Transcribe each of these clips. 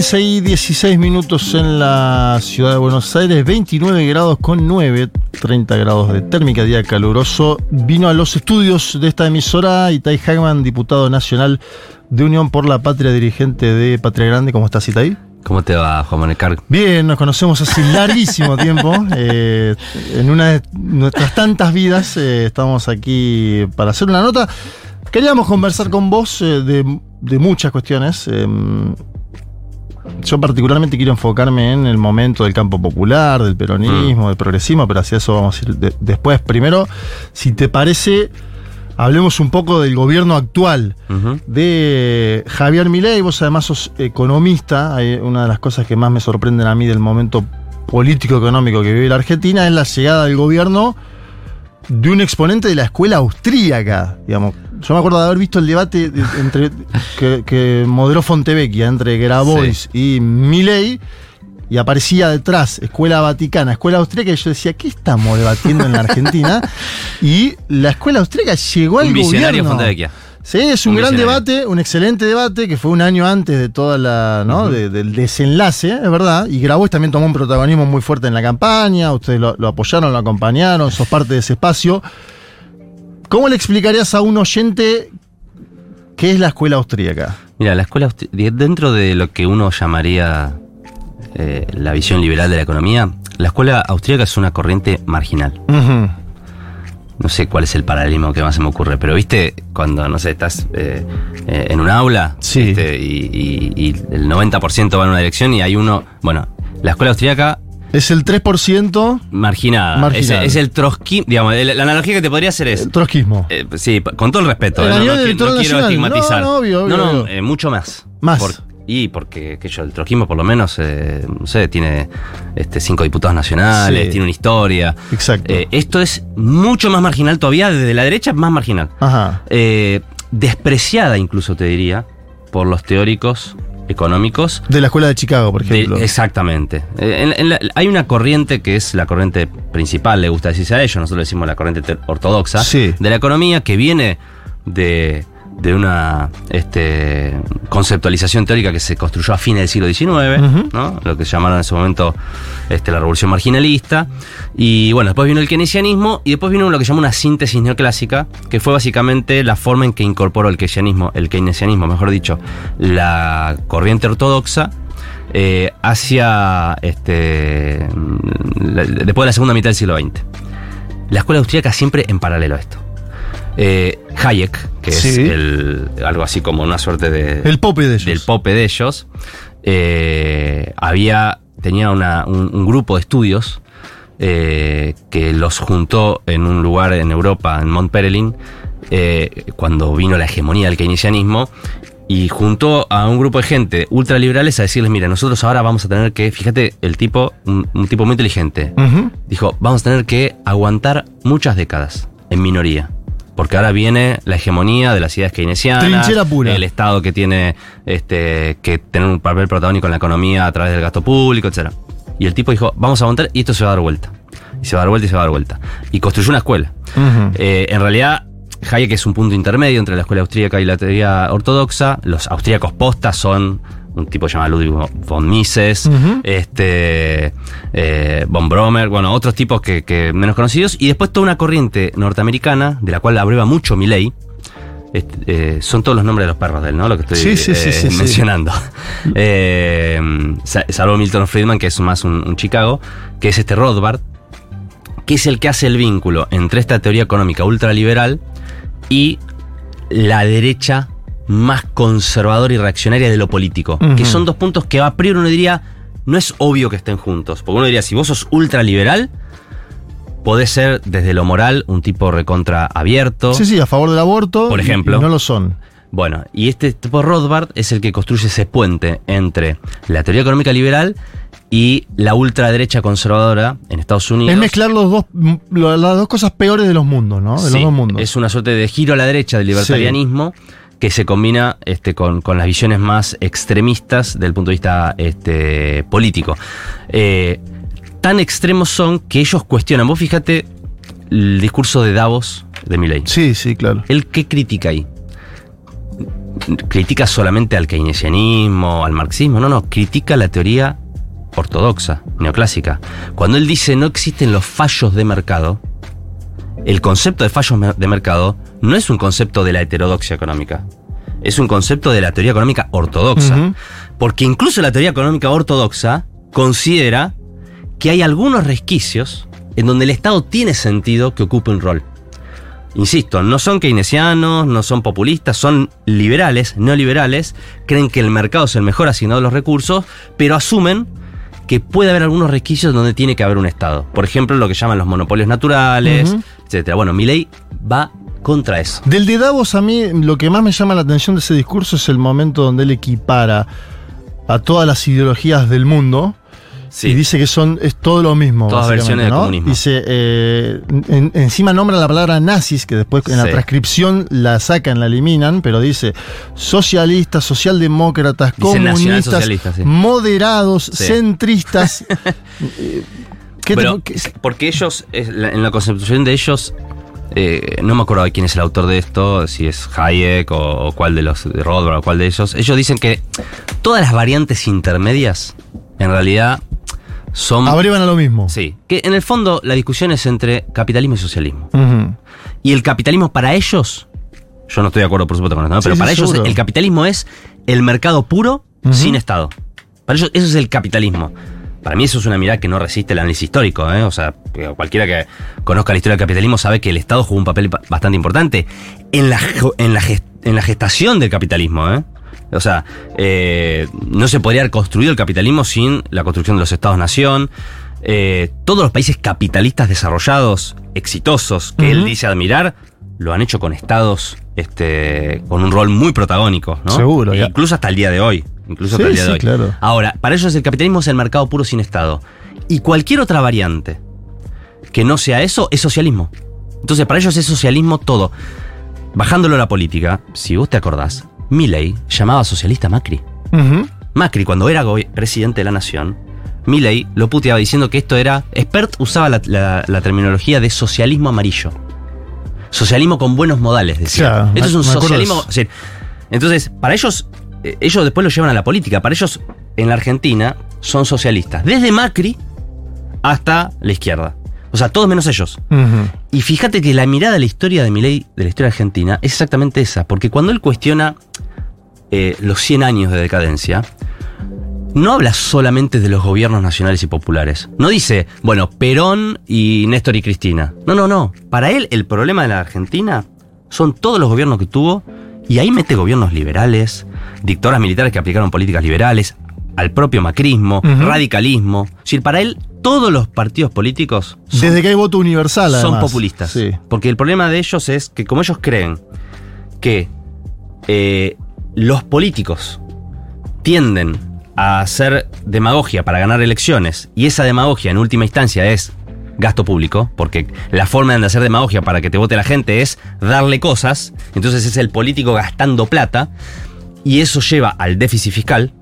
15 y 16 minutos en la ciudad de Buenos Aires, 29 grados con 9, 30 grados de térmica, día caluroso. Vino a los estudios de esta emisora Itai Hagman, diputado nacional de Unión por la Patria, dirigente de Patria Grande. ¿Cómo estás, Itai? ¿Cómo te va, Juan Manuel Bien, nos conocemos hace larguísimo tiempo. Eh, en una de nuestras tantas vidas eh, estamos aquí para hacer una nota. Queríamos conversar con vos eh, de, de, muchas cuestiones. Yo particularmente quiero enfocarme en el momento del campo popular, del peronismo, mm. del progresismo, pero hacia eso vamos a ir después. Primero, si te parece, hablemos un poco del gobierno actual de Javier Milei. Vos además sos economista. una de las cosas que más me sorprenden a mí del momento político-económico que vive la Argentina es la llegada del gobierno de un exponente de la escuela austríaca, digamos. Yo me acuerdo de haber visto el debate entre que, moderó Fontevecchia entre Grabois y Milley y aparecía detrás Escuela Vaticana, Escuela Austríaca, y yo decía, ¿qué estamos debatiendo en la Argentina? y la Escuela Austríaca llegó al gobierno. Fontevecchia. Sí, es un, gran debate, un excelente debate que fue un año antes de toda la, ¿no? del desenlace, es verdad. Y Grabois también tomó un protagonismo muy fuerte en la campaña. Ustedes lo, apoyaron, lo acompañaron, sos parte de ese espacio. ¿Cómo le explicarías a un oyente qué es la escuela austríaca? Mira, la escuela dentro de lo que uno llamaría eh, la visión liberal de la economía, la escuela austríaca es una corriente marginal no sé cuál es el paralelismo que más se me ocurre, pero viste, cuando, no sé, estás eh, eh, en un aula sí. y, el 90% va en una dirección y hay uno, bueno, la escuela austríaca... Es el 3% marginada. Es, el trotskismo, digamos, la analogía que te podría hacer es... El trotskismo. Eh, sí, con todo el respeto, no, quiero estigmatizar. No, no, no, mucho más. Más. Y porque que yo, el trojismo por lo menos, eh, no sé, tiene este, cinco diputados nacionales, tiene una historia. Exacto. Eh, esto es mucho más marginal todavía, desde la derecha más marginal. Ajá. Eh, despreciada incluso, te diría, por los teóricos económicos. De la escuela de Chicago, por ejemplo. exactamente. hay una corriente que es la corriente principal, le gusta decirse a ellos, nosotros decimos la corriente ortodoxa, de la economía que viene de de una este, conceptualización teórica que se construyó a fines del siglo XIX, ¿no? lo que llamaron en ese momento este, la revolución marginalista. Y bueno, después vino el keynesianismo y después vino lo que se llama una síntesis neoclásica, que fue básicamente la forma en que incorporó el keynesianismo, el keynesianismo, mejor dicho, la corriente ortodoxa. Eh, hacia este, después de la segunda mitad del siglo XX. La escuela austríaca siempre en paralelo a esto. Eh, Hayek, que es el, algo así como una suerte de. El pope de ellos. Del pope de ellos. Eh, había. tenía un, grupo de estudios eh, que los juntó en un lugar en Europa, en Montpellier, cuando vino la hegemonía del keynesianismo. Y juntó a un grupo de gente ultraliberales a decirles, mira, nosotros ahora vamos a tener que, fíjate, el tipo, un, tipo muy inteligente, dijo, vamos a tener que aguantar muchas décadas en minoría porque ahora viene la hegemonía de las ideas keynesianas, el Estado que tiene este, que tener un papel protagónico en la economía a través del gasto público, etc. Y el tipo dijo, vamos a aguantar y esto se va a dar vuelta. Y se va a dar vuelta y se va a dar vuelta. Y construyó una escuela. Eh, en realidad, Hayek es un punto intermedio entre la escuela austríaca y la teoría ortodoxa. Los austríacos postas son un tipo llamado Ludwig von Mises, este, eh, von Bromer, bueno, otros tipos que, menos conocidos, y después toda una corriente norteamericana, de la cual abrueba mucho mi ley. Este, eh, son todos los nombres de los perros de él, ¿no? Lo que estoy eh, mencionando. salvo Milton Friedman, que es más un, Chicago, que es este Rothbard, que es el que hace el vínculo entre esta teoría económica ultraliberal y la derecha más conservadora y reaccionaria de lo político. Que son dos puntos que a priori uno diría, no es obvio que estén juntos. Porque uno diría, si vos sos ultraliberal, podés ser desde lo moral un tipo recontra abierto. Sí, sí, a favor del aborto. Por ejemplo. no lo son. Bueno, y este tipo Rothbard es el que construye ese puente entre la teoría económica liberal y la ultraderecha conservadora en Estados Unidos. Es mezclar los dos, las dos cosas peores de los mundos, ¿no? De los dos mundos. Es una suerte de giro a la derecha del libertarianismo que se combina este, con, con las visiones más extremistas del punto de vista este, político. Eh, tan extremos son que ellos cuestionan. Vos fíjate el discurso de Davos de Milley. Sí, sí, claro. ¿El qué critica ahí? ¿Critica solamente al keynesianismo, al marxismo? No, no, critica la teoría ortodoxa, neoclásica. Cuando él dice no existen los fallos de mercado, el concepto de fallos de mercado no es un concepto de la heterodoxia económica, es un concepto de la teoría económica ortodoxa. Porque incluso la teoría económica ortodoxa considera que hay algunos resquicios en donde el Estado tiene sentido que ocupe un rol. Insisto, no son keynesianos, no son populistas, son liberales, neoliberales, creen que el mercado es el mejor asignado de los recursos, pero asumen que puede haber algunos resquicios donde tiene que haber un Estado. Por ejemplo, lo que llaman los monopolios naturales, etcétera. Bueno, mi ley va contra eso. Del de Davos a mí lo que más me llama la atención de ese discurso es el momento donde él equipara a todas las ideologías del mundo y dice que son es todo lo mismo. Todas versiones del ¿no? comunismo. Dice, eh, en- encima nombra la palabra nazis, que después en la transcripción la sacan, la eliminan, pero dice socialistas, socialdemócratas, Dice comunistas, sí. moderados, centristas. ¿qué te- Pero, qué- porque ellos, en la constitución de ellos, eh, no me acuerdo quién es el autor de esto, si es Hayek o, o cuál de los de Rothbard o cuál de ellos. Ellos dicen que todas las variantes intermedias, en realidad, son. abrevan a lo mismo. Sí, que en el fondo la discusión es entre capitalismo y socialismo. Y el capitalismo para ellos, yo no estoy de acuerdo por supuesto con esto, ¿no? Sí, pero sí, para ellos el capitalismo es el mercado puro sin Estado. Para ellos eso es el capitalismo. Para mí eso es una mirada que no resiste el análisis histórico, ¿eh? O sea, cualquiera que conozca la historia del capitalismo sabe que el Estado jugó un papel ba- bastante importante en la, en la, en la gestación del capitalismo, ¿eh? O sea, eh, no se podría haber construido el capitalismo sin la construcción de los estados-nación. Todos los países capitalistas desarrollados, exitosos, que él dice admirar, lo han hecho con estados este, con un rol muy protagónico, ¿no? Seguro, E ya. Incluso hasta el día de hoy. Incluso Sí, hasta el día de sí, hoy. claro. Ahora, para ellos el capitalismo es el mercado puro sin Estado. Y cualquier otra variante que no sea eso es socialismo. Entonces, para ellos es socialismo todo. Bajándolo a la política, si vos te acordás, Milley llamaba socialista a Macri. Macri, cuando era presidente de la nación, Milley lo puteaba diciendo que esto era. Expert usaba la, la- la terminología de socialismo amarillo. Socialismo con buenos modales, decía. Claro, esto me- es un socialismo. Entonces, para ellos, ellos después lo llevan a la política. Para ellos, en la Argentina, son socialistas. Desde Macri hasta la izquierda. O sea, todos menos ellos. Y fíjate que la mirada de la historia de Milei, de la historia argentina, es exactamente esa. Porque cuando él cuestiona eh, los 100 años de decadencia, no habla solamente de los gobiernos nacionales y populares. No dice, bueno, Perón y Néstor y Cristina. No, no, no. Para él, el problema de la Argentina son todos los gobiernos que tuvo. Y ahí mete gobiernos liberales, dictaduras militares que aplicaron políticas liberales, al propio macrismo, radicalismo. Es decir, para él, todos los partidos políticos son Desde que hay voto universal, son además. populistas. Sí. Porque el problema de ellos es que como ellos creen que eh, los políticos tienden a hacer demagogia para ganar elecciones y esa demagogia en última instancia es gasto público, porque la forma de hacer demagogia para que te vote la gente es darle cosas, entonces es el político gastando plata y eso lleva al déficit fiscal,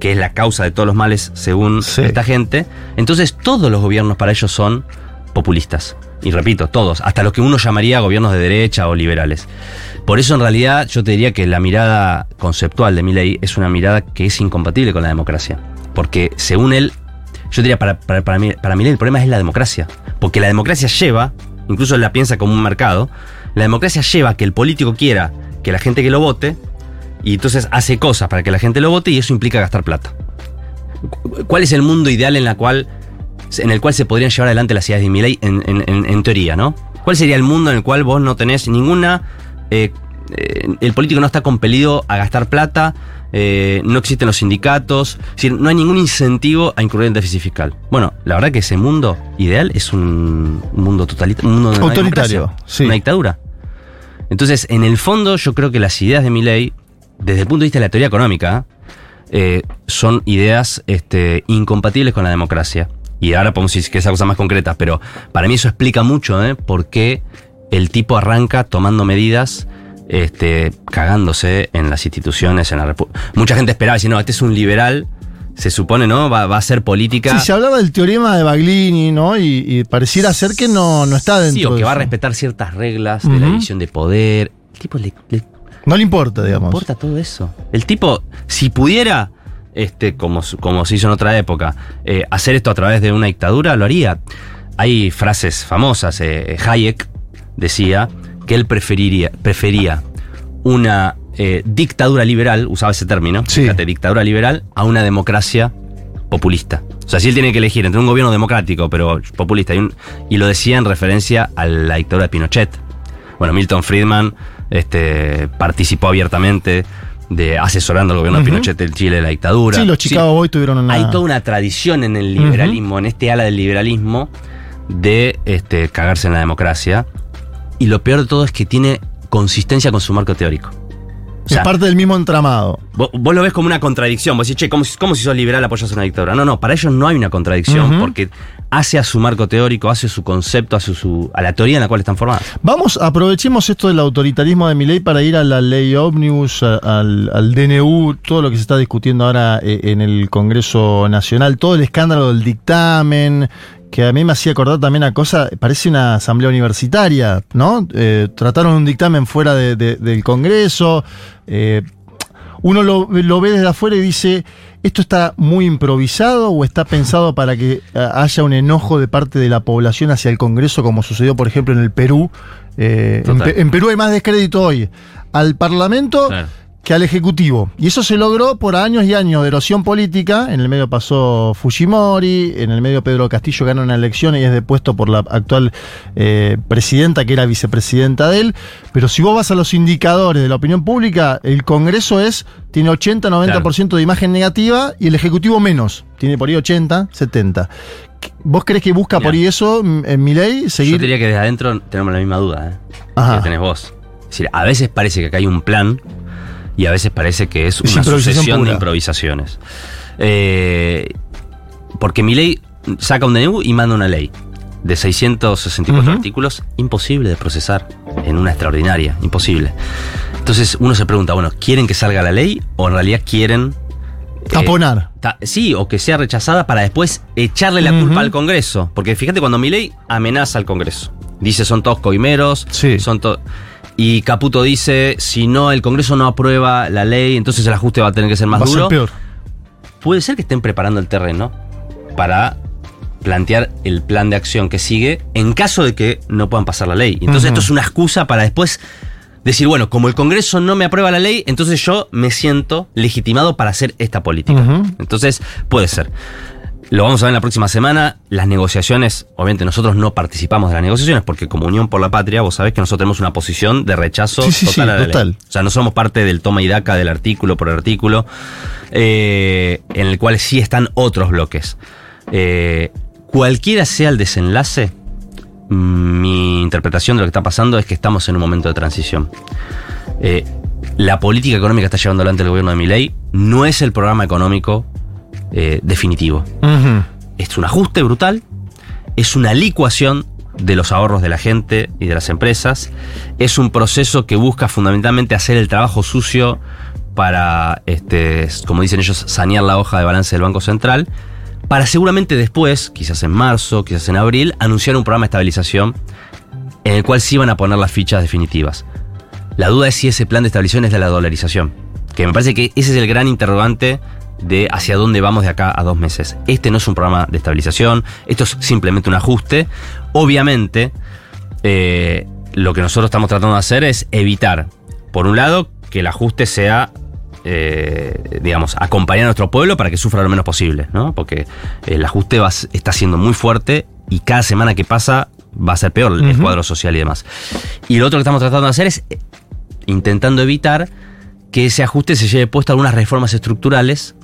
que es la causa de todos los males según Sí. esta gente. Entonces todos los gobiernos para ellos son populistas. Y repito, todos, hasta los que uno llamaría gobiernos de derecha o liberales. Por eso en realidad yo te diría que la mirada conceptual de Milley es una mirada que es incompatible con la democracia. Porque según él, yo diría para, para, mí- para el problema es la democracia. Porque la democracia lleva, incluso la piensa como un mercado, la democracia lleva a que el político quiera que la gente que lo vote y entonces hace cosas para que la gente lo vote y eso implica gastar plata. Cu- ¿Cuál es el mundo ideal en, la cual, en el cual se podrían llevar adelante las ideas de Milley en- en teoría, ¿no? ¿Cuál sería el mundo en el cual vos no tenés ninguna... eh, eh, el político no está compelido a gastar plata, eh, no existen los sindicatos, es decir, no hay ningún incentivo a incurrir en déficit fiscal. Bueno, la verdad que ese mundo ideal es un, un mundo totalitario, un mundo Autoritario, sí. una dictadura. Entonces, en el fondo, yo creo que las ideas de Milley, desde el punto de vista de la teoría económica, eh, son ideas este, incompatibles con la democracia. Y ahora podemos decir que esa cosa más concreta, pero para mí eso explica mucho ¿eh? por qué el tipo arranca tomando medidas este, cagándose en las instituciones, en la Mucha gente esperaba, decir, no, este es un liberal, se supone, ¿no? Va, va a hacer política. Sí, se hablaba del teorema de Baglini, ¿no? Y, y pareciera ser que no, no está dentro Sí, o de que va a respetar ciertas reglas de la división de poder. El tipo le, le No le importa, digamos. importa todo eso. El tipo, si pudiera, este, como, como se hizo en otra época, eh, hacer esto a través de una dictadura, lo haría. Hay frases famosas. eh, Hayek decía que él preferiría, prefería una eh, dictadura liberal, usaba ese término, Sí. fíjate, dictadura liberal, a una democracia populista. O sea, si él tiene que elegir entre un gobierno democrático, pero populista, y, un- y lo decía en referencia a la dictadura de Pinochet. Bueno, Milton Friedman este, participó abiertamente de asesorando al gobierno de Pinochet del Chile de la dictadura. Sí, los Chicago Boys tuvieron una. Hay toda una tradición en el liberalismo, en este ala del liberalismo, de este, cagarse en la democracia. Y lo peor de todo es que tiene consistencia con su marco teórico. O sea, es parte del mismo entramado. Vos, vos lo ves como una contradicción. Vos decís, che, ¿cómo, si- cómo si sos liberal apoyas una dictadura? No, no, para ellos no hay una contradicción porque hace a su marco teórico, hace su concepto, hace su, a la teoría en la cual están formadas. Vamos, aprovechemos esto del autoritarismo de Milei para ir a la ley Omnibus, a- al, al DNU, todo lo que se está discutiendo ahora eh, en el Congreso Nacional, todo el escándalo del dictamen, que a mí me hacía acordar también a cosa, parece una asamblea universitaria, ¿no? Eh, trataron un dictamen fuera de- de- del Congreso. eh, uno lo, lo ve desde afuera y dice, ¿esto está muy improvisado o está pensado para que eh, haya un enojo de parte de la población hacia el Congreso, como sucedió, por ejemplo, en el Perú? Eh, en, Perú hay más descrédito hoy al Parlamento Claro. Que al Ejecutivo. Y eso se logró por años y años de erosión política. En el medio pasó Fujimori, en el medio Pedro Castillo gana una elección y es depuesto por la actual eh, presidenta, que era vicepresidenta de él. Pero si vos vas a los indicadores de la opinión pública, el Congreso es tiene 80-90% de imagen negativa y el Ejecutivo menos. Tiene por ahí 80, 70. ¿Vos crees que busca por ahí eso en mi ley? Yo Seguir. te diría que desde adentro tenemos la misma duda ¿eh? Ajá. que tenés vos. Es decir, a veces parece que acá hay un plan y a veces parece que es Es una improvisación sucesión pura. de improvisaciones. Eh, porque mi ley saca un DNU y manda una ley de 664 Ujú. artículos, imposible de procesar en una extraordinaria, imposible. Entonces uno se pregunta, bueno, ¿quieren que salga la ley o en realidad quieren eh, Taponar. Ta- Sí, o que sea rechazada para después echarle la culpa al Congreso. Porque fíjate cuando Milei amenaza al Congreso. Dice son todos coimeros, Sí. son to- Y Caputo dice, si no, el Congreso no aprueba la ley, entonces el ajuste va a tener que ser más Va a ser duro. peor. Puede ser que estén preparando el terreno para plantear el plan de acción que sigue en caso de que no puedan pasar la ley. Entonces esto es una excusa para después decir, bueno, como el Congreso no me aprueba la ley, entonces yo me siento legitimado para hacer esta política. Entonces, puede ser. Lo vamos a ver en la próxima semana. Las negociaciones, obviamente nosotros no participamos de las negociaciones porque como Unión por la Patria, vos sabés que nosotros tenemos una posición de rechazo Sí, sí, total sí, a total. O sea, no somos parte del toma y daca del artículo por artículo, eh, en el cual sí están otros bloques. Eh, cualquiera sea el desenlace, mm, mi interpretación de lo que está pasando es que estamos en un momento de transición. Eh, la política económica que está llevando adelante el gobierno de Milei no es el programa económico eh, definitivo. Es un ajuste brutal, es una licuación de los ahorros de la gente y de las empresas, es un proceso que busca fundamentalmente hacer el trabajo sucio para, este, como dicen ellos, sanear la hoja de balance del Banco Central, para seguramente después, quizás en marzo, quizás en abril, anunciar un programa de estabilización en el cual sí van a poner las fichas definitivas. La duda es si ese plan de estabilización es de la dolarización, que me parece que ese es el gran interrogante de hacia dónde vamos de acá a dos meses. Este no es un programa de estabilización, esto es simplemente un ajuste. Obviamente, eh, lo que nosotros estamos tratando de hacer es evitar, por un lado, que el ajuste sea, eh, digamos, acompañar a nuestro pueblo para que sufra lo menos posible, ¿no? Porque el ajuste va, está siendo muy fuerte y cada semana que pasa va a ser peor el cuadro social y demás. Y lo otro que estamos tratando de hacer es eh, intentando evitar que ese ajuste se lleve puesto a algunas reformas estructurales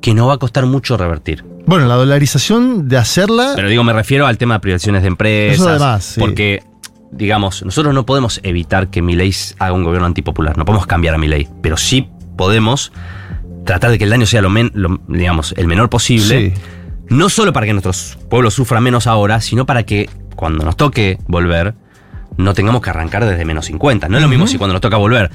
que no va a costar mucho revertir. Bueno, la dolarización de hacerla. Pero digo, me refiero al tema de privatizaciones de empresas. Eso además, sí. Porque, digamos, nosotros no podemos evitar que Milei haga un gobierno antipopular. No podemos cambiar a Milei. Pero sí podemos tratar de que el daño sea lo, men- lo, digamos, el menor posible. Sí. No solo para que nuestros pueblos sufran menos ahora, sino para que cuando nos toque volver, no tengamos que arrancar desde menos 50. No es lo mismo si cuando nos toca volver.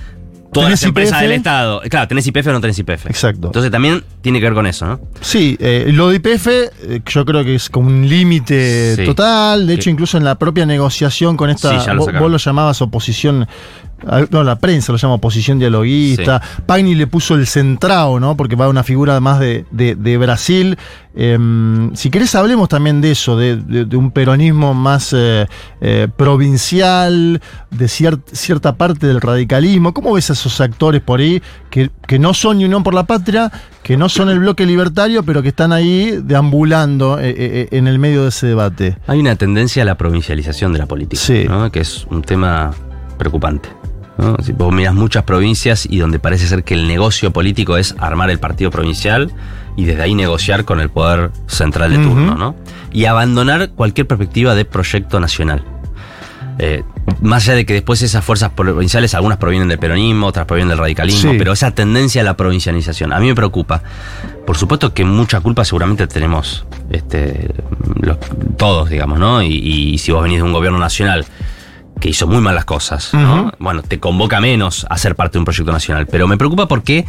Todas ¿Tenés las empresas del Estado. Claro, ¿tenés IPF o no tenés IPF? Exacto. Entonces también tiene que ver con eso, ¿no? Sí, eh, lo de IPF eh, yo creo que es como un límite Sí. total. De hecho, incluso en la propia negociación con esta, Sí, lo vos, vos lo llamabas oposición, no, la prensa lo llama oposición dialoguista. Pagni le puso el centrado, ¿no? Porque va una figura más de, de- de Brasil. Em, si querés hablemos también de eso, de, de- un peronismo más eh, eh, provincial, de cier- cierta parte del radicalismo. ¿Cómo ves a esos actores por ahí que, que no son ni Unión por la Patria, que no son el bloque libertario, pero que están ahí deambulando eh, en el medio de ese debate? Hay una tendencia a la provincialización de la política, Sí. ¿no? que es un tema preocupante. ¿No? Si vos miras muchas provincias y donde parece ser que el negocio político es armar el partido provincial y desde ahí negociar con el poder central de turno, ¿no? Y abandonar cualquier perspectiva de proyecto nacional. Eh, más allá de que después esas fuerzas provinciales, algunas provienen del peronismo, otras provienen del radicalismo, Sí. pero esa tendencia a la provincialización, a mí me preocupa. Por supuesto que mucha culpa seguramente tenemos este, los- todos, digamos, ¿no? Y, y si vos venís de un gobierno nacional que hizo muy mal las cosas, ¿no? Bueno, te convoca menos a ser parte de un proyecto nacional. Pero me preocupa porque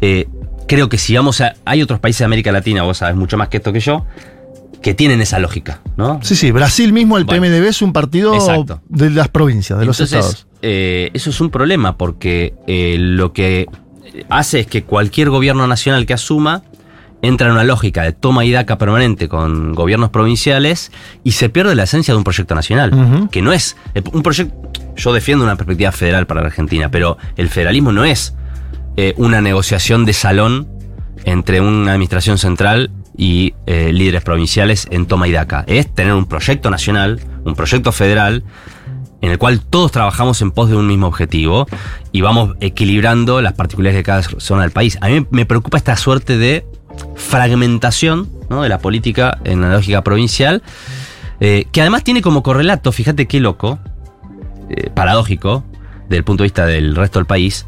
eh, creo que si vamos a. Hay otros países de América Latina, vos sabés mucho más que esto que yo, que tienen esa lógica, ¿no? Sí, sí, Brasil mismo, el Bueno. PMDB es un partido Exacto. de las provincias, de los Entonces, estados. eh, eso es un problema porque eh, lo que hace es que cualquier gobierno nacional que asuma entra en una lógica de toma y daca permanente con gobiernos provinciales y se pierde la esencia de un proyecto nacional, que no es eh, un proyecto. Yo defiendo una perspectiva federal para la Argentina, pero el federalismo no es eh, una negociación de salón entre una administración central y eh, líderes provinciales en toma y daca. Es tener un proyecto nacional, un proyecto federal, en el cual todos trabajamos en pos de un mismo objetivo y vamos equilibrando las particularidades de cada zona del país. A mí me preocupa esta suerte de fragmentación ¿no? de la política en la lógica provincial, eh, que además tiene como correlato, fíjate qué loco, eh, paradójico, desde el punto de vista del resto del país,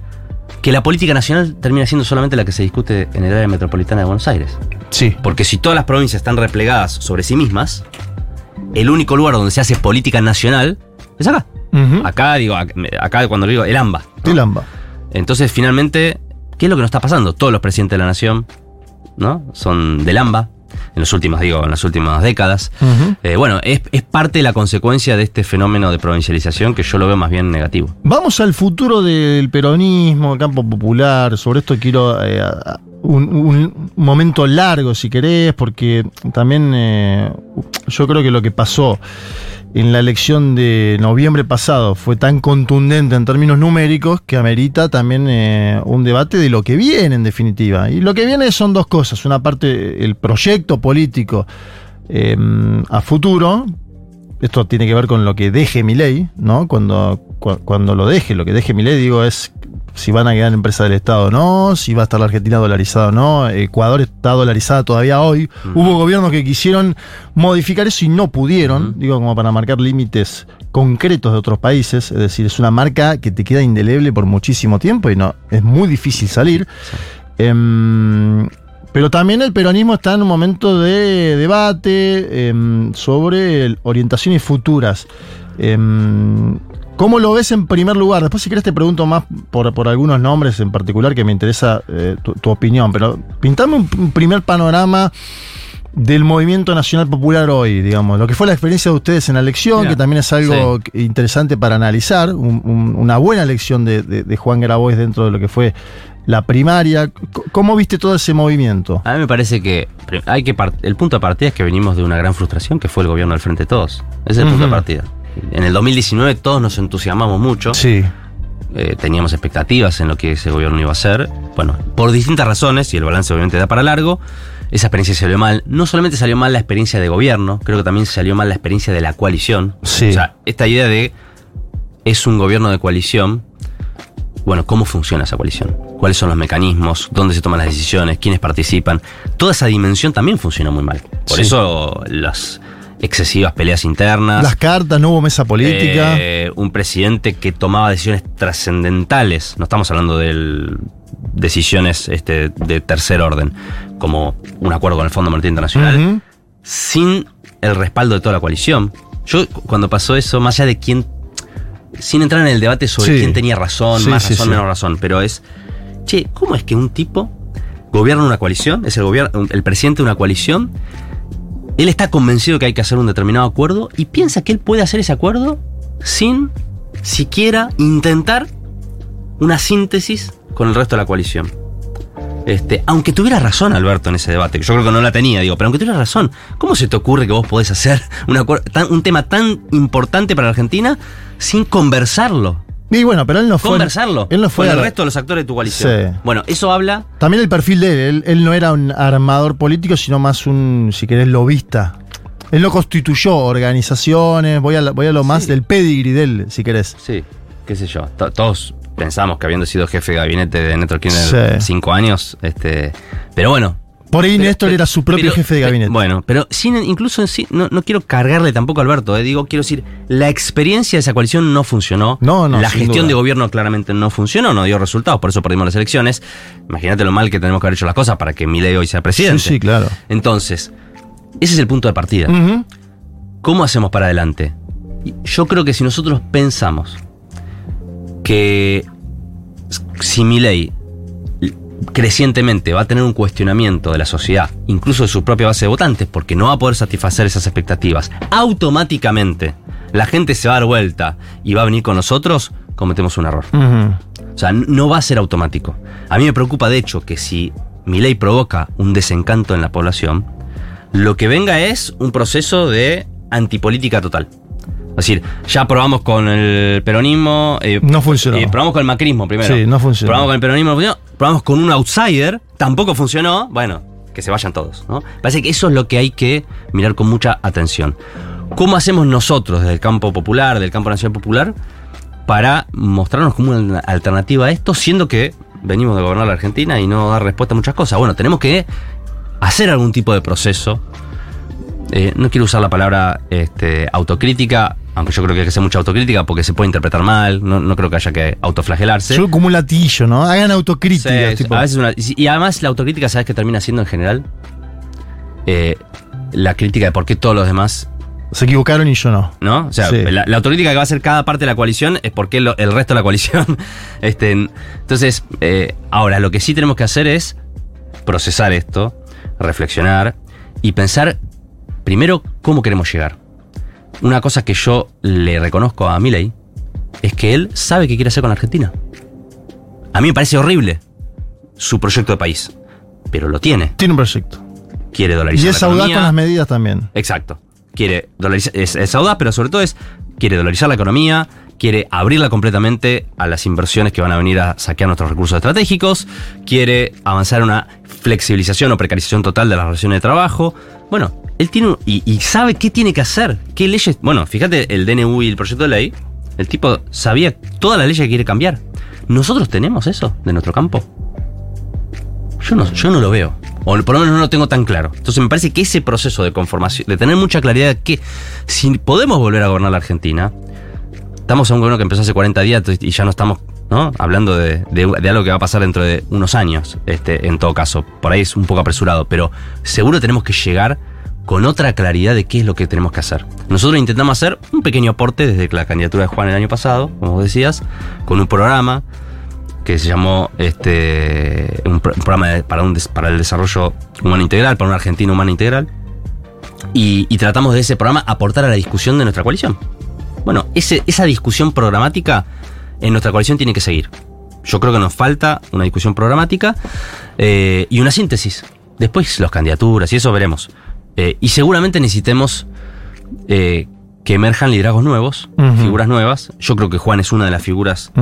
que la política nacional termina siendo solamente la que se discute en el área metropolitana de Buenos Aires. Sí. Porque si todas las provincias están replegadas sobre sí mismas, el único lugar donde se hace política nacional es acá. Acá, digo, ac- acá cuando digo el AMBA. ¿no? El AMBA. Entonces, finalmente, ¿qué es lo que nos está pasando? Todos los presidentes de la nación, ¿no? Son del AMBA, en los últimos, digo, en las últimas décadas. Eh, bueno, es, es parte de la consecuencia de este fenómeno de provincialización que yo lo veo más bien negativo. Vamos al futuro del peronismo, campo popular. Sobre esto quiero eh, un momento largo, si querés, porque también eh, yo creo que lo que pasó en la elección de noviembre pasado fue tan contundente en términos numéricos que amerita también eh, un debate de lo que viene en definitiva. Y lo que viene son dos cosas. Una parte, el proyecto político eh, a futuro, esto tiene que ver con lo que deje mi ley, ¿no? Cuando, cu- cuando lo deje, lo que deje mi ley, digo, es si van a quedar empresas del Estado o no, si va a estar la Argentina dolarizada o no. Ecuador está dolarizada todavía hoy. Hubo gobiernos que quisieron modificar eso y no pudieron, Ujú. digo, como para marcar límites concretos de otros países. Es decir, es una marca que te queda indeleble por muchísimo tiempo y no, es muy difícil salir. Em, pero también el peronismo está en un momento de debate em, sobre orientaciones futuras. Em, ¿Cómo lo ves en primer lugar? Después, si querés, te pregunto más por, por algunos nombres en particular que me interesa eh, tu, tu opinión. Pero pintame un, primer panorama del movimiento nacional popular hoy, digamos. Lo que fue la experiencia de ustedes en la elección, Mira, que también es algo interesante para analizar. un- un- una buena elección de, de- de Juan Grabois dentro de lo que fue la primaria. ¿Cómo viste todo ese movimiento? A mí me parece que hay que el punto de partida es que venimos de una gran frustración que fue el gobierno del Frente de Todos. Ese es el punto de partida. En el 2019 todos nos entusiasmamos mucho. Sí. Eh, teníamos expectativas en lo que ese gobierno iba a hacer. Bueno, por distintas razones, y el balance obviamente da para largo, esa experiencia salió mal. No solamente salió mal la experiencia de gobierno, creo que también salió mal la experiencia de la coalición. Sí. O sea, esta idea de es un gobierno de coalición. Bueno, ¿cómo funciona esa coalición? ¿Cuáles son los mecanismos? ¿Dónde se toman las decisiones? ¿Quiénes participan? Toda esa dimensión también funciona muy mal. Por Sí. eso las excesivas peleas internas. Las cartas, no hubo mesa política. Eh, un presidente que tomaba decisiones trascendentales, no estamos hablando de decisiones este, de tercer orden, como un acuerdo con el Fondo Monetario Internacional, sin el respaldo de toda la coalición. Yo, cu- cuando pasó eso, más allá de quién sin entrar en el debate sobre Sí. quién tenía razón, Sí, más sí, razón, menos razón, pero es, che, ¿cómo es que un tipo gobierna una coalición, es el, gobierno, el presidente de una coalición, él está convencido que hay que hacer un determinado acuerdo y piensa que él puede hacer ese acuerdo sin siquiera intentar una síntesis con el resto de la coalición? Este, aunque tuviera razón Alberto en ese debate, que yo creo que no la tenía, digo, pero aunque tuviera razón, ¿cómo se te ocurre que vos podés hacer un, acuer- tan- un tema tan importante para la Argentina sin conversarlo? Y bueno, pero él no fue. Conversarlo Él no fue. con el resto de los actores de tu coalición. Sí. Bueno, eso habla También el perfil de él. él. él no era un armador político, sino más un, si querés, lobista. Él no constituyó organizaciones. Voy a, voy a lo más Sí. del pedigree de él, si querés. Sí, qué sé yo. To- Todos pensamos que habiendo sido jefe de gabinete de Néstor Kirchner Sí. cinco años, este, pero bueno. Por ahí Pero- Néstor pero- era su propio pero- jefe de gabinete. Bueno, pero sin, incluso en sí, no, no quiero cargarle tampoco a Alberto, eh, digo, quiero decir, la experiencia de esa coalición no funcionó. No, no, La gestión duda. de gobierno claramente no funcionó, no dio resultados, por eso perdimos las elecciones. Imagínate lo mal que tenemos que haber hecho las cosas para que Milei hoy sea presidente. sí, sí, claro. Entonces, ese es el punto de partida. ¿Cómo hacemos para adelante? Yo creo que si nosotros pensamos que si mi ley crecientemente va a tener un cuestionamiento de la sociedad, incluso de su propia base de votantes, porque no va a poder satisfacer esas expectativas, automáticamente la gente se va a dar vuelta y va a venir con nosotros, cometemos un error. O sea, no va a ser automático. A mí me preocupa, de hecho, que si mi ley provoca un desencanto en la población, lo que venga es un proceso de antipolítica total. Es decir, ya probamos con el peronismo. eh, No funcionó. eh, probamos con el macrismo primero. Sí, no funcionó. Probamos con el peronismo, no funcionó. Probamos con un outsider, tampoco funcionó. Bueno, que se vayan todos. ¿no? Parece que eso es lo que hay que mirar con mucha atención. ¿Cómo hacemos nosotros desde el campo popular, del campo nacional popular, para mostrarnos como una alternativa a esto, siendo que venimos de gobernar la Argentina y no dar respuesta a muchas cosas? Bueno, tenemos que hacer algún tipo de proceso. Eh, no quiero usar la palabra este, autocrítica, aunque yo creo que hay que hacer mucha autocrítica porque se puede interpretar mal, no, no creo que haya que autoflagelarse. Yo como un latillo, ¿no? Hagan autocrítica. Sí, tipo. a veces una- y además la autocrítica, ¿sabes qué termina siendo en general? Eh, la crítica de por qué todos los demás Se equivocaron y yo no. ¿no? O sea, Sí. la, la autocrítica que va a hacer cada parte de la coalición es porque lo- el resto de la coalición. este, entonces, eh, ahora lo que sí tenemos que hacer es procesar esto, reflexionar y pensar primero cómo queremos llegar. Una cosa que yo le reconozco a Milei es que él sabe qué quiere hacer con la Argentina. A mí me parece horrible su proyecto de país, pero lo tiene. Tiene un proyecto. Quiere dolarizar Y la es audaz economía. con las medidas también. Exacto. Quiere dolarizar, es, es audaz, pero sobre todo es, quiere dolarizar la economía, quiere abrirla completamente a las inversiones que van a venir a saquear nuestros recursos estratégicos, quiere avanzar en una flexibilización o precarización total de las relaciones de trabajo. Bueno, él tiene y, sabe qué tiene que hacer, qué leyes. Bueno, fíjate el DNU y el proyecto de ley. El tipo sabía todas las leyes que quiere cambiar. ¿Nosotros tenemos eso de nuestro campo? Yo no, yo no lo veo. O por lo menos no lo tengo tan claro. Entonces me parece que ese proceso de conformación, de tener mucha claridad que si podemos volver a gobernar la Argentina, estamos a un gobierno que empezó hace 40 días y ya no estamos ¿no? hablando de, de- de algo que va a pasar dentro de unos años, este, en todo caso. Por ahí es un poco apresurado, pero seguro tenemos que llegar con otra claridad de qué es lo que tenemos que hacer. Nosotros intentamos hacer un pequeño aporte desde la candidatura de Juan el año pasado, como decías, con un programa que se llamó este un, pro- un programa para, el desarrollo humano integral, para una Argentina humana integral. Y, tratamos de ese programa aportar a la discusión de nuestra coalición. Bueno, esa discusión programática en nuestra coalición tiene que seguir. Yo creo que nos falta una discusión programática eh, y una síntesis. Después las candidaturas y eso veremos. Eh, y seguramente necesitemos eh, que emerjan liderazgos nuevos, figuras nuevas. Yo creo que Juan es una de las figuras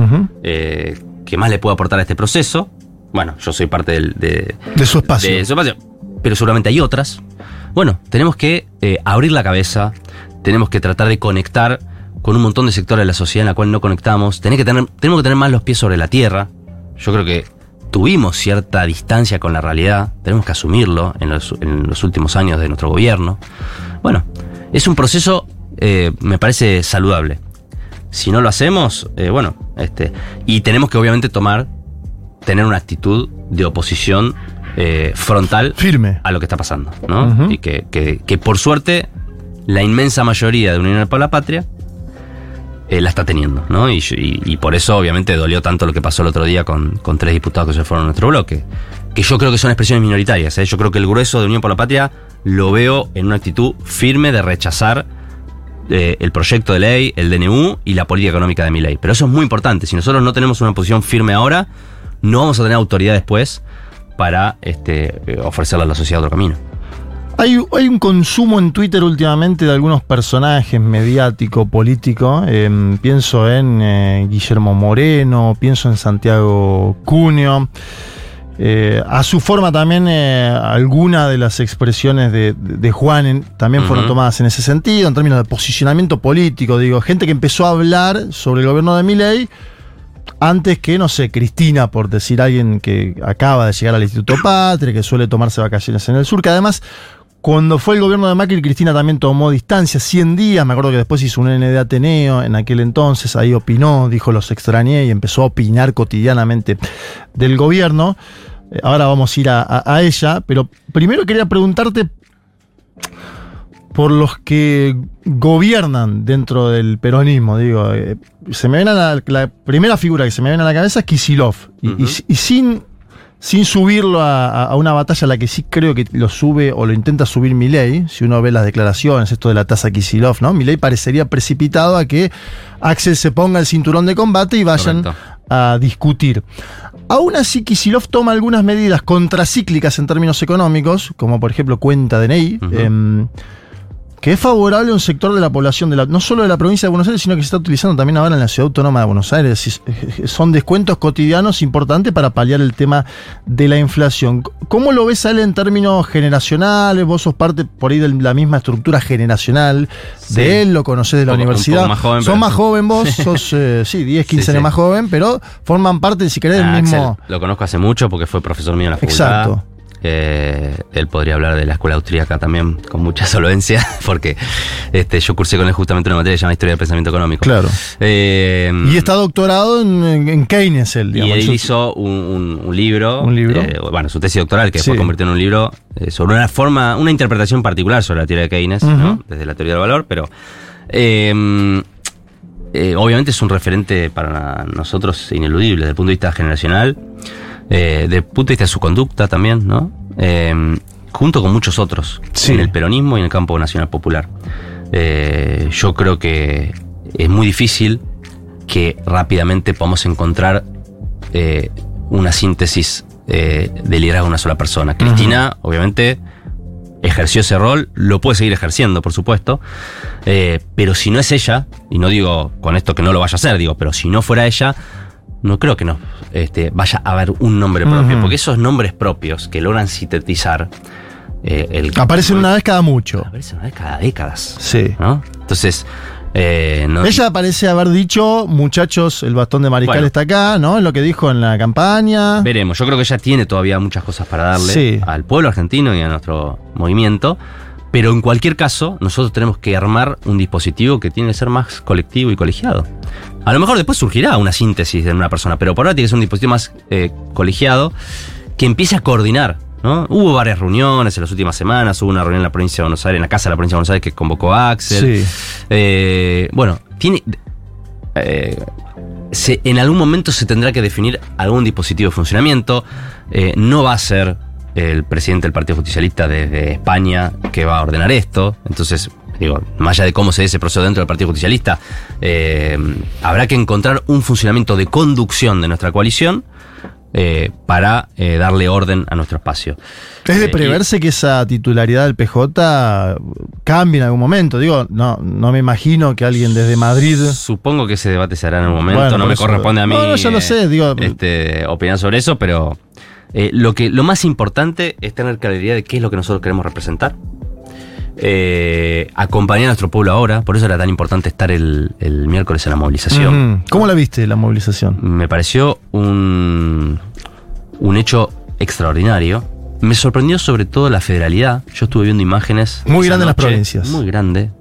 eh, que más le puedo aportar a este proceso. Bueno, yo soy parte del, de, De su espacio. de su espacio, pero seguramente hay otras. Bueno, tenemos que abrir la cabeza, tenemos que tratar de conectar con un montón de sectores de la sociedad en la cual no conectamos. Tenés que tener, tenemos que tener más los pies sobre la tierra. Yo creo que tuvimos cierta distancia con la realidad, tenemos que asumirlo en los, en los últimos años de nuestro gobierno. Bueno, es un proceso, eh, me parece saludable. Si no lo hacemos, eh, bueno, este, y tenemos que obviamente tomar, tener una actitud de oposición eh, frontal Firme. a lo que está pasando, ¿no? Y que, que- que por suerte la inmensa mayoría de Unión por la Patria eh, la está teniendo, ¿no? Y, por eso, obviamente, dolió tanto lo que pasó el otro día con, con tres diputados que se fueron a nuestro bloque. Que yo creo que son expresiones minoritarias. ¿eh? Yo creo que el grueso de Unión por la Patria lo veo en una actitud firme de rechazar eh, el proyecto de ley, el DNU y la política económica de mi ley. Pero eso es muy importante. Si nosotros no tenemos una posición firme ahora, no vamos a tener autoridad después para este, ofrecerle a la sociedad otro camino. Hay, hay un consumo en Twitter últimamente de algunos personajes mediático, político. eh, pienso en eh, Guillermo Moreno, pienso en Santiago Cunio. Eh, a su forma también eh, alguna de las expresiones de, de- de Juan en- también fueron tomadas en ese sentido, en términos de posicionamiento político. Digo, gente que empezó a hablar sobre el gobierno de Milei antes que, no sé, Cristina, por decir alguien que acaba de llegar al Instituto Patria, que suele tomarse vacaciones en el sur, que además, cuando fue el gobierno de Macri, Cristina también tomó distancia, 100 días, me acuerdo que después hizo un ND Ateneo en aquel entonces, ahí opinó, dijo los extrañé y empezó a opinar cotidianamente del gobierno. Eh, Ahora vamos a ir a, a- a ella, pero primero quería preguntarte por los que gobiernan dentro del peronismo, digo, eh, se me viene a la, la primera figura que se me viene a la cabeza es Kisilov. Y, y- Ujú. y sin, sin subirlo a, una batalla a la que sí creo que lo sube o lo intenta subir Milei, si uno ve las declaraciones, esto de la tasa Kisilov, ¿no? Milei parecería precipitado a que Axel se ponga el cinturón de combate y vayan Correcto. a discutir. Aún así, Kisilov toma algunas medidas contracíclicas en términos económicos, como por ejemplo cuenta DNI, Ujú. em, que es favorable a un sector de la población, de la, no solo de la provincia de Buenos Aires, sino que se está utilizando también ahora en la ciudad autónoma de Buenos Aires. Es- Son descuentos cotidianos importantes para paliar el tema de la inflación. ¿Cómo lo ves a él en términos generacionales? Vos sos parte por ahí de la misma estructura generacional Sí. de él, lo conocés de la poco- universidad. más joven, pero- más joven vos, sos, eh, sí, 10, 15 Sí, años más joven, pero forman parte, si querés, del Ah, mismo... Axel, lo conozco hace mucho porque fue profesor mío en la facultad. Exacto. Eh, él podría hablar de la escuela austríaca también con mucha solvencia, porque este, yo cursé con él justamente una materia que se llama Historia del Pensamiento Económico. Claro. Eh, Y está doctorado en, en- en Keynes, él, y digamos. él Eso- hizo un, un- un libro, ¿Un libro? eh, bueno, su tesis doctoral, que Sí. después convirtió en un libro sobre una forma, una interpretación particular sobre la teoría de Keynes, desde la teoría del valor, pero eh, obviamente es un referente para nosotros ineludible desde el punto de vista generacional, eh, el punto de vista de su conducta también, ¿no? Eh, junto con muchos otros, Sí. en el peronismo y en el campo nacional popular. Eh, yo creo que es muy difícil que rápidamente podamos encontrar eh, una síntesis de liderazgo de una sola persona. Cristina, obviamente, ejerció ese rol, lo puede seguir ejerciendo, por supuesto, eh, pero si no es ella, y no digo con esto que no lo vaya a hacer, digo, pero si no fuera ella, no creo que no este, vaya a haber un nombre propio, porque esos nombres propios que logran sintetizar eh, el... Aparecen una vez cada mucho. Aparecen una vez cada décadas. Sí. ¿no? Entonces, eh, no, Ella parece haber dicho, muchachos, el bastón de mariscal Bueno. está acá, ¿no? Es lo que dijo en la campaña. Veremos, yo creo que ella tiene todavía muchas cosas para darle Sí. al pueblo argentino y a nuestro movimiento, pero en cualquier caso nosotros tenemos que armar un dispositivo que tiene que ser más colectivo y colegiado. A lo mejor después surgirá una síntesis de una persona, pero por ahora tiene que ser un dispositivo más eh, colegiado que empiece a coordinar. ¿no? Hubo varias reuniones en las últimas semanas, hubo una reunión en la provincia de Buenos Aires, en la casa de la provincia de Buenos Aires que convocó a Axel. Sí. Eh, bueno, tiene. eh, se- en algún momento se tendrá que definir algún dispositivo de funcionamiento. No va a ser el presidente del Partido Justicialista desde España que va a ordenar esto. Entonces, digo, más allá de cómo se dé ese proceso dentro del Partido Justicialista, eh, habrá que encontrar un funcionamiento de conducción de nuestra coalición. eh, para eh, darle orden a nuestro espacio. Es de y- preverse que esa titularidad del PJ cambie en algún momento. Digo, no, no me imagino que alguien desde Madrid. Supongo que ese debate se hará en un momento. Bueno, no me corresponde a mí. No, no, ya lo sé, digo- este, opinar sobre eso, pero eh, lo, que, lo más importante es tener claridad de qué es lo que nosotros queremos representar. Eh, acompañar a nuestro pueblo ahora. Por eso era tan importante estar el, el miércoles en la movilización. ¿Cómo la viste la movilización? Me pareció un, un hecho extraordinario. Me sorprendió sobre todo la federalidad. Yo estuve viendo imágenes. Muy grande en las provincias. Muy grande.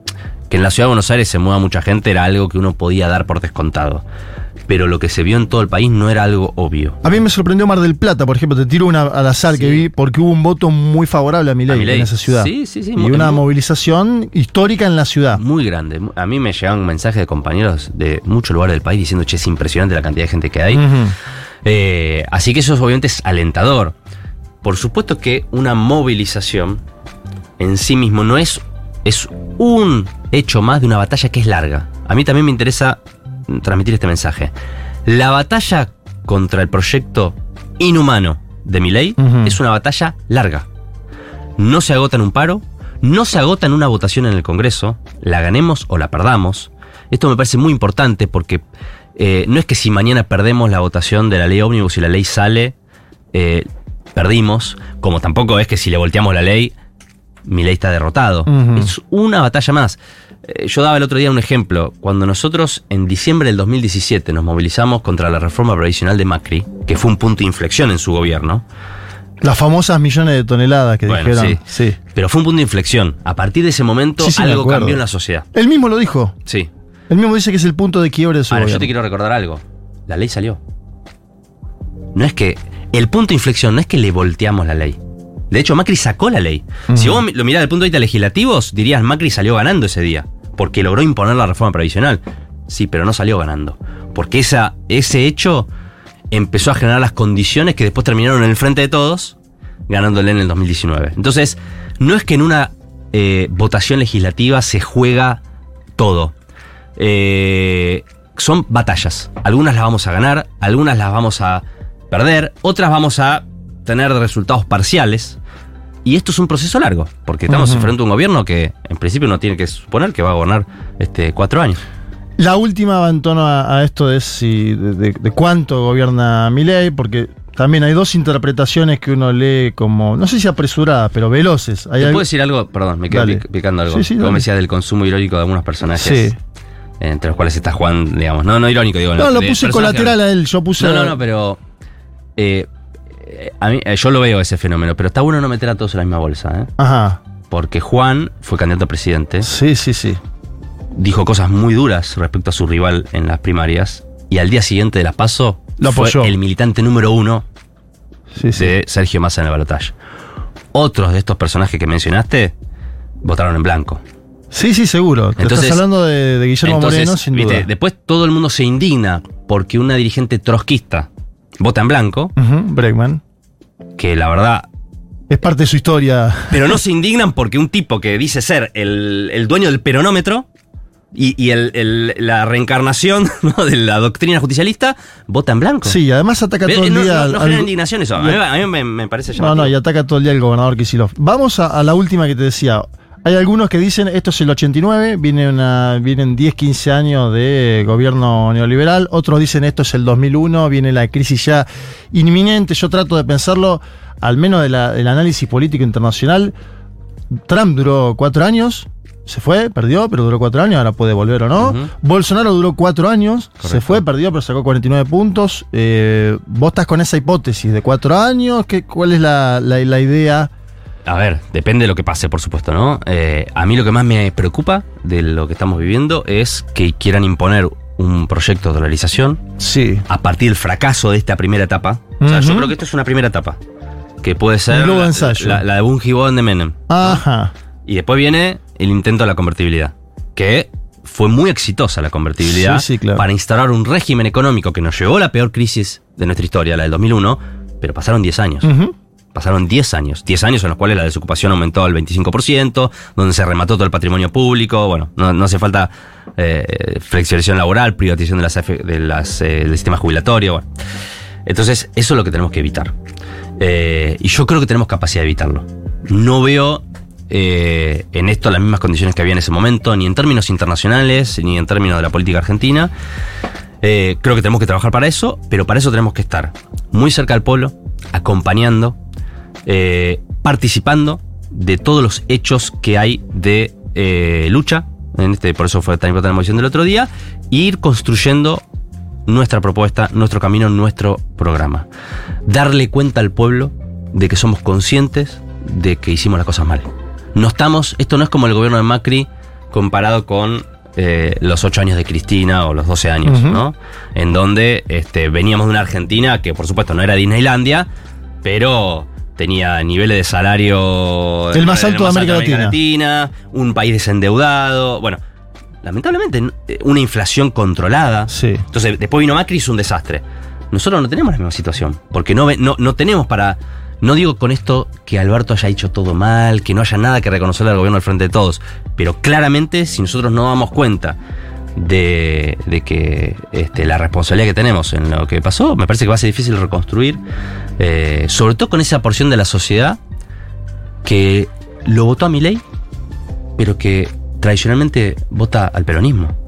Que en la ciudad de Buenos Aires se mueva mucha gente era algo que uno podía dar por descontado. Pero lo que se vio en todo el país no era algo obvio. A mí me sorprendió Mar del Plata, por ejemplo, te tiro una al azar Sí. que vi, porque hubo un voto muy favorable a Milei, en esa ciudad. Sí, sí, sí, Y una muy- movilización histórica en la ciudad. Muy grande. A mí me llegan mensajes de compañeros de muchos lugares del país diciendo, che, es impresionante la cantidad de gente que hay. Eh, así que eso obviamente es alentador. Por supuesto que una movilización en sí mismo no es, es un hecho más de una batalla que es larga. A mí también me interesa transmitir este mensaje. La batalla contra el proyecto inhumano de Milei Ujú. es una batalla larga. No se agota en un paro, no se agota en una votación en el Congreso, la ganemos o la perdamos. Esto me parece muy importante porque eh, no es que si mañana perdemos la votación de la ley ómnibus y la ley sale, eh, perdimos, como tampoco es que si le volteamos la ley, mi ley está derrotado. Es una batalla más. Eh, yo daba el otro día un ejemplo. Cuando nosotros en diciembre del 2017 nos movilizamos contra la reforma previsional de Macri, que fue un punto de inflexión en su gobierno, Las famosas millones de toneladas que Bueno, dijeron. sí. Sí. pero fue un punto de inflexión. A partir de ese momento Sí, sí, me algo cambió en la sociedad. Él mismo lo dijo. Sí. Él mismo dice que es el punto de quiebre de su Ahora, yo te quiero recordar algo. La ley salió. No es que. El punto de inflexión no es que le volteamos la ley. De hecho, Macri sacó la ley. Si vos lo mirás desde el punto de vista legislativos, dirías Macri salió ganando ese día. Porque logró imponer la reforma previsional. Sí, pero no salió ganando. Porque esa, ese hecho empezó a generar las condiciones que después terminaron en el frente de todos, ganándole en el 2019. Entonces, no es que en una eh, votación legislativa se juega todo. Eh, son batallas. Algunas las vamos a ganar, algunas las vamos a perder, otras vamos a tener resultados parciales. Y esto es un proceso largo, porque estamos Ujú. frente a un gobierno que en principio uno tiene que suponer que va a gobernar este, cuatro años. La última va en tono a, a esto de, si, de, de- de cuánto gobierna Milei, porque también hay dos interpretaciones que uno lee como, no sé si apresuradas, pero veloces. Hay ¿Te algo- puedo decir algo? Perdón, me quedo Dale. pic- picando algo. Sí, sí, me decías del consumo irónico de algunos personajes. Sí. Entre los cuales está Juan, digamos. No, no irónico, digo. No, lo de puse colateral a él, yo puse... No, no, no, pero. eh, a mí, eh, yo lo veo ese fenómeno, pero está bueno no meter a todos en la misma bolsa, ¿eh? Ajá, Porque Juan fue candidato a presidente, sí, sí, sí. dijo cosas muy duras respecto a su rival en las primarias, y al día siguiente de las PASO Lo fue apoyó. el militante número uno sí, sí. de Sergio Massa en el balotaje. Otros de estos personajes que mencionaste votaron en blanco. Sí, sí, seguro. Te Entonces- estás hablando de, de Guillermo Entonces, Moreno, sin viste, duda. después todo el mundo se indigna porque una dirigente trotskista vota en blanco, Bregman. que la verdad Es parte de su historia. Pero no se indignan porque un tipo que dice ser el, el dueño del peronómetro y, y el- el- la reencarnación ¿no? de la doctrina justicialista vota en blanco. Sí, además ataca todo el no, día. no- no al- genera indignación eso. A mí, a mí me, me parece No, llamativo. no, y ataca todo el día el gobernador Kicillof. Vamos a, a la última que te decía. Hay algunos que dicen esto es el 89, viene una, vienen 10, 15 años de gobierno neoliberal. Otros dicen esto es el 2001, viene la crisis ya inminente. Yo trato de pensarlo, al menos de la- del análisis político internacional. Trump duró cuatro años, se fue, perdió, pero duró cuatro años, ahora puede volver o no. Bolsonaro duró cuatro años, se fue, perdió, pero sacó 49 puntos. Eh, vos estás con esa hipótesis de cuatro años, ¿qué, ¿cuál es la, la- la idea? A ver, depende de lo que pase, por supuesto, ¿no? Eh, a mí lo que más me preocupa de lo que estamos viviendo es que quieran imponer un proyecto de dolarización Sí. a partir del fracaso de esta primera etapa. O sea, yo creo que esto es una primera etapa. Que puede ser la, ensayo. la- la de Bungie Bond de Menem. Ajá. Y después viene el intento de la convertibilidad, que fue muy exitosa la convertibilidad Sí, sí, claro. para instaurar un régimen económico que nos llevó a la peor crisis de nuestra historia, la del 2001, pero pasaron 10 años. Pasaron 10 años, 10 años en los cuales la desocupación aumentó al 25%, donde se remató todo el patrimonio público, bueno, no, hace falta eh, flexibilización laboral, privatización de las, de las, eh, del sistema jubilatorio, bueno. Entonces, eso es lo que tenemos que evitar. Eh, y yo creo que tenemos capacidad de evitarlo. No veo eh, en esto las mismas condiciones que había en ese momento, ni en términos internacionales, ni en términos de la política argentina. Creo que tenemos que trabajar para eso, pero para eso tenemos que estar muy cerca del pueblo, acompañando, eh, participando de todos los hechos que hay de eh, lucha. En este, por eso fue tan importante la moción del otro día. e ir construyendo nuestra propuesta, nuestro camino, nuestro programa. Darle cuenta al pueblo de que somos conscientes de que hicimos las cosas mal. No estamos, esto no es como el gobierno de Macri comparado con eh, los 8 años de Cristina o los 12 años. ¿no? En donde este, veníamos de una Argentina que por supuesto no era Disneylandia, pero tenía niveles de salario El más alto de América Latina, un país desendeudado, bueno, lamentablemente eh, una inflación controlada. Sí. Entonces, después vino Macri y hizo un desastre. Nosotros no tenemos la misma situación, porque no, no, no tenemos para... No digo con esto que Alberto haya hecho todo mal, que no haya nada que reconocerle al gobierno al frente de todos, pero claramente si nosotros no damos cuenta de, de que este, la responsabilidad que tenemos en lo que pasó, me parece que va a ser difícil reconstruir, eh, sobre todo con esa porción de la sociedad que lo votó a mi ley, pero que tradicionalmente vota al peronismo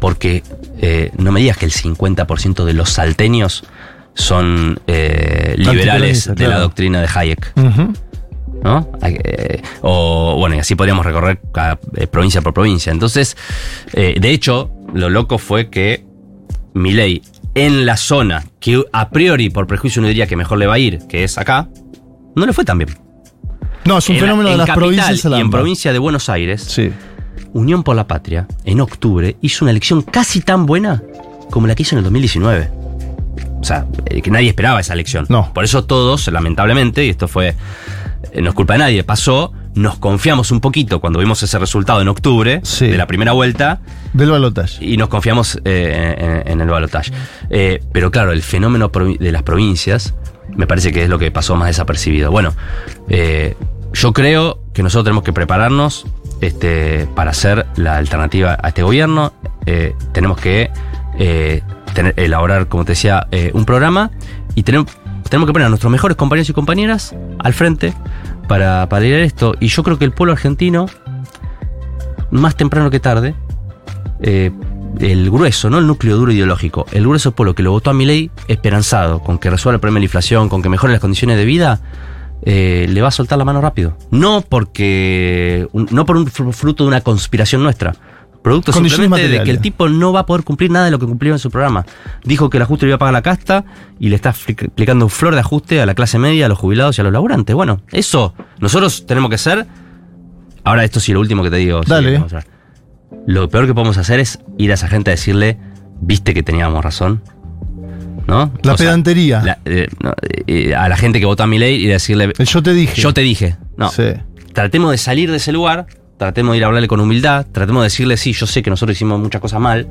porque eh, no me digas que el 50% de los salteños son eh, liberales de la doctrina de Hayek. ¿no? Eh, o bueno, y así podríamos recorrer cada, eh, provincia por provincia. Entonces, eh, de hecho, lo loco fue que Milei en la zona que a priori por prejuicio uno diría que mejor le va a ir, que es acá, no le fue tan bien. No, es un En- fenómeno de las provincias la y en provincia de Buenos Aires, Sí. Unión por la Patria, en octubre, hizo una elección casi tan buena como la que hizo en el 2019. O sea, eh, que nadie esperaba esa elección. No. Por eso todos, lamentablemente, y esto fue. eh, No es culpa de nadie, pasó. Nos confiamos un poquito cuando vimos ese resultado en octubre Sí. de la primera vuelta Del balotaje. y nos confiamos eh, en, en el balotaje. Eh, pero claro, el fenómeno de las provincias me parece que es lo que pasó más desapercibido. Bueno, eh, yo creo que nosotros tenemos que prepararnos este, para hacer la alternativa a este gobierno. Tenemos que tener- elaborar, como te decía, un programa y tenemos, tenemos que poner a nuestros mejores compañeros y compañeras al frente para, para liderar esto. Y yo creo que el pueblo argentino, más temprano que tarde, eh, el grueso, no el núcleo duro ideológico, el grueso pueblo que lo votó a mi ley esperanzado con que resuelva el problema de la inflación, con que mejore las condiciones de vida, eh, le va a soltar la mano rápido. No porque. no por un fr- fruto de una conspiración nuestra. Producto simplemente de que el tipo no va a poder cumplir nada de lo que cumplió en su programa. Dijo que el ajuste le iba a pagar la casta y le está aplicando un flor de ajuste a la clase media, a los jubilados y a los laburantes. Bueno, eso nosotros tenemos que ser. Ahora, esto sí, lo último que te digo. sí, Dale. ver. Lo peor que podemos hacer es ir a esa gente a decirle, viste que teníamos razón. ¿No? La O sea, pedantería. la- eh, no, eh, a la gente que vota a mi ley y decirle, El yo te dije. yo te dije. No. Sí. Tratemos de salir de ese lugar, tratemos de ir a hablarle con humildad, tratemos de decirle, sí, yo sé que nosotros hicimos muchas cosas mal.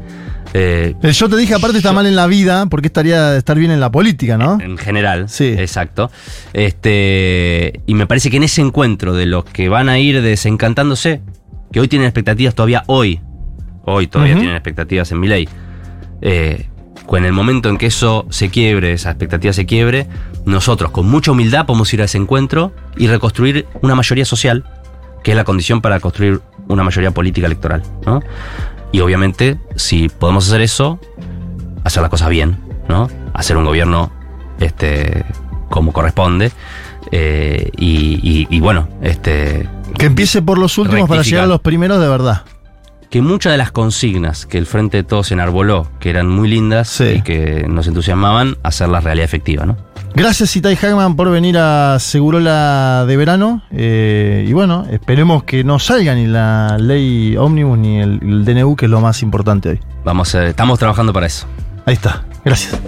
eh, El yo te dije, aparte está mal en la vida, porque estaría estar bien en la política, ¿no? en general. Sí. Exacto. Este, y me parece que en ese encuentro de los que van a ir desencantándose, que hoy tienen expectativas todavía hoy, hoy todavía tienen expectativas en mi ley, eh, en el momento en que eso se quiebre, esa expectativa se quiebre, nosotros con mucha humildad podemos ir a ese encuentro y reconstruir una mayoría social, que es la condición para construir una mayoría política electoral. ¿no? Y obviamente, si podemos hacer eso, hacer las cosas bien, ¿no? Hacer un gobierno este, como corresponde. eh, y, y- y bueno, este, Que empiece por los últimos para llegar a los primeros de verdad. que muchas de las consignas que el Frente de Todos enarboló, que eran muy lindas Sí. y que nos entusiasmaban, hacerlas realidad efectiva, ¿no? Gracias, Itai Hagman, por venir a Segurola de verano. eh, y bueno, esperemos que no salga ni la ley ómnibus ni el, el DNU, que es lo más importante hoy. Vamos a- estamos trabajando para eso. Ahí está. Gracias.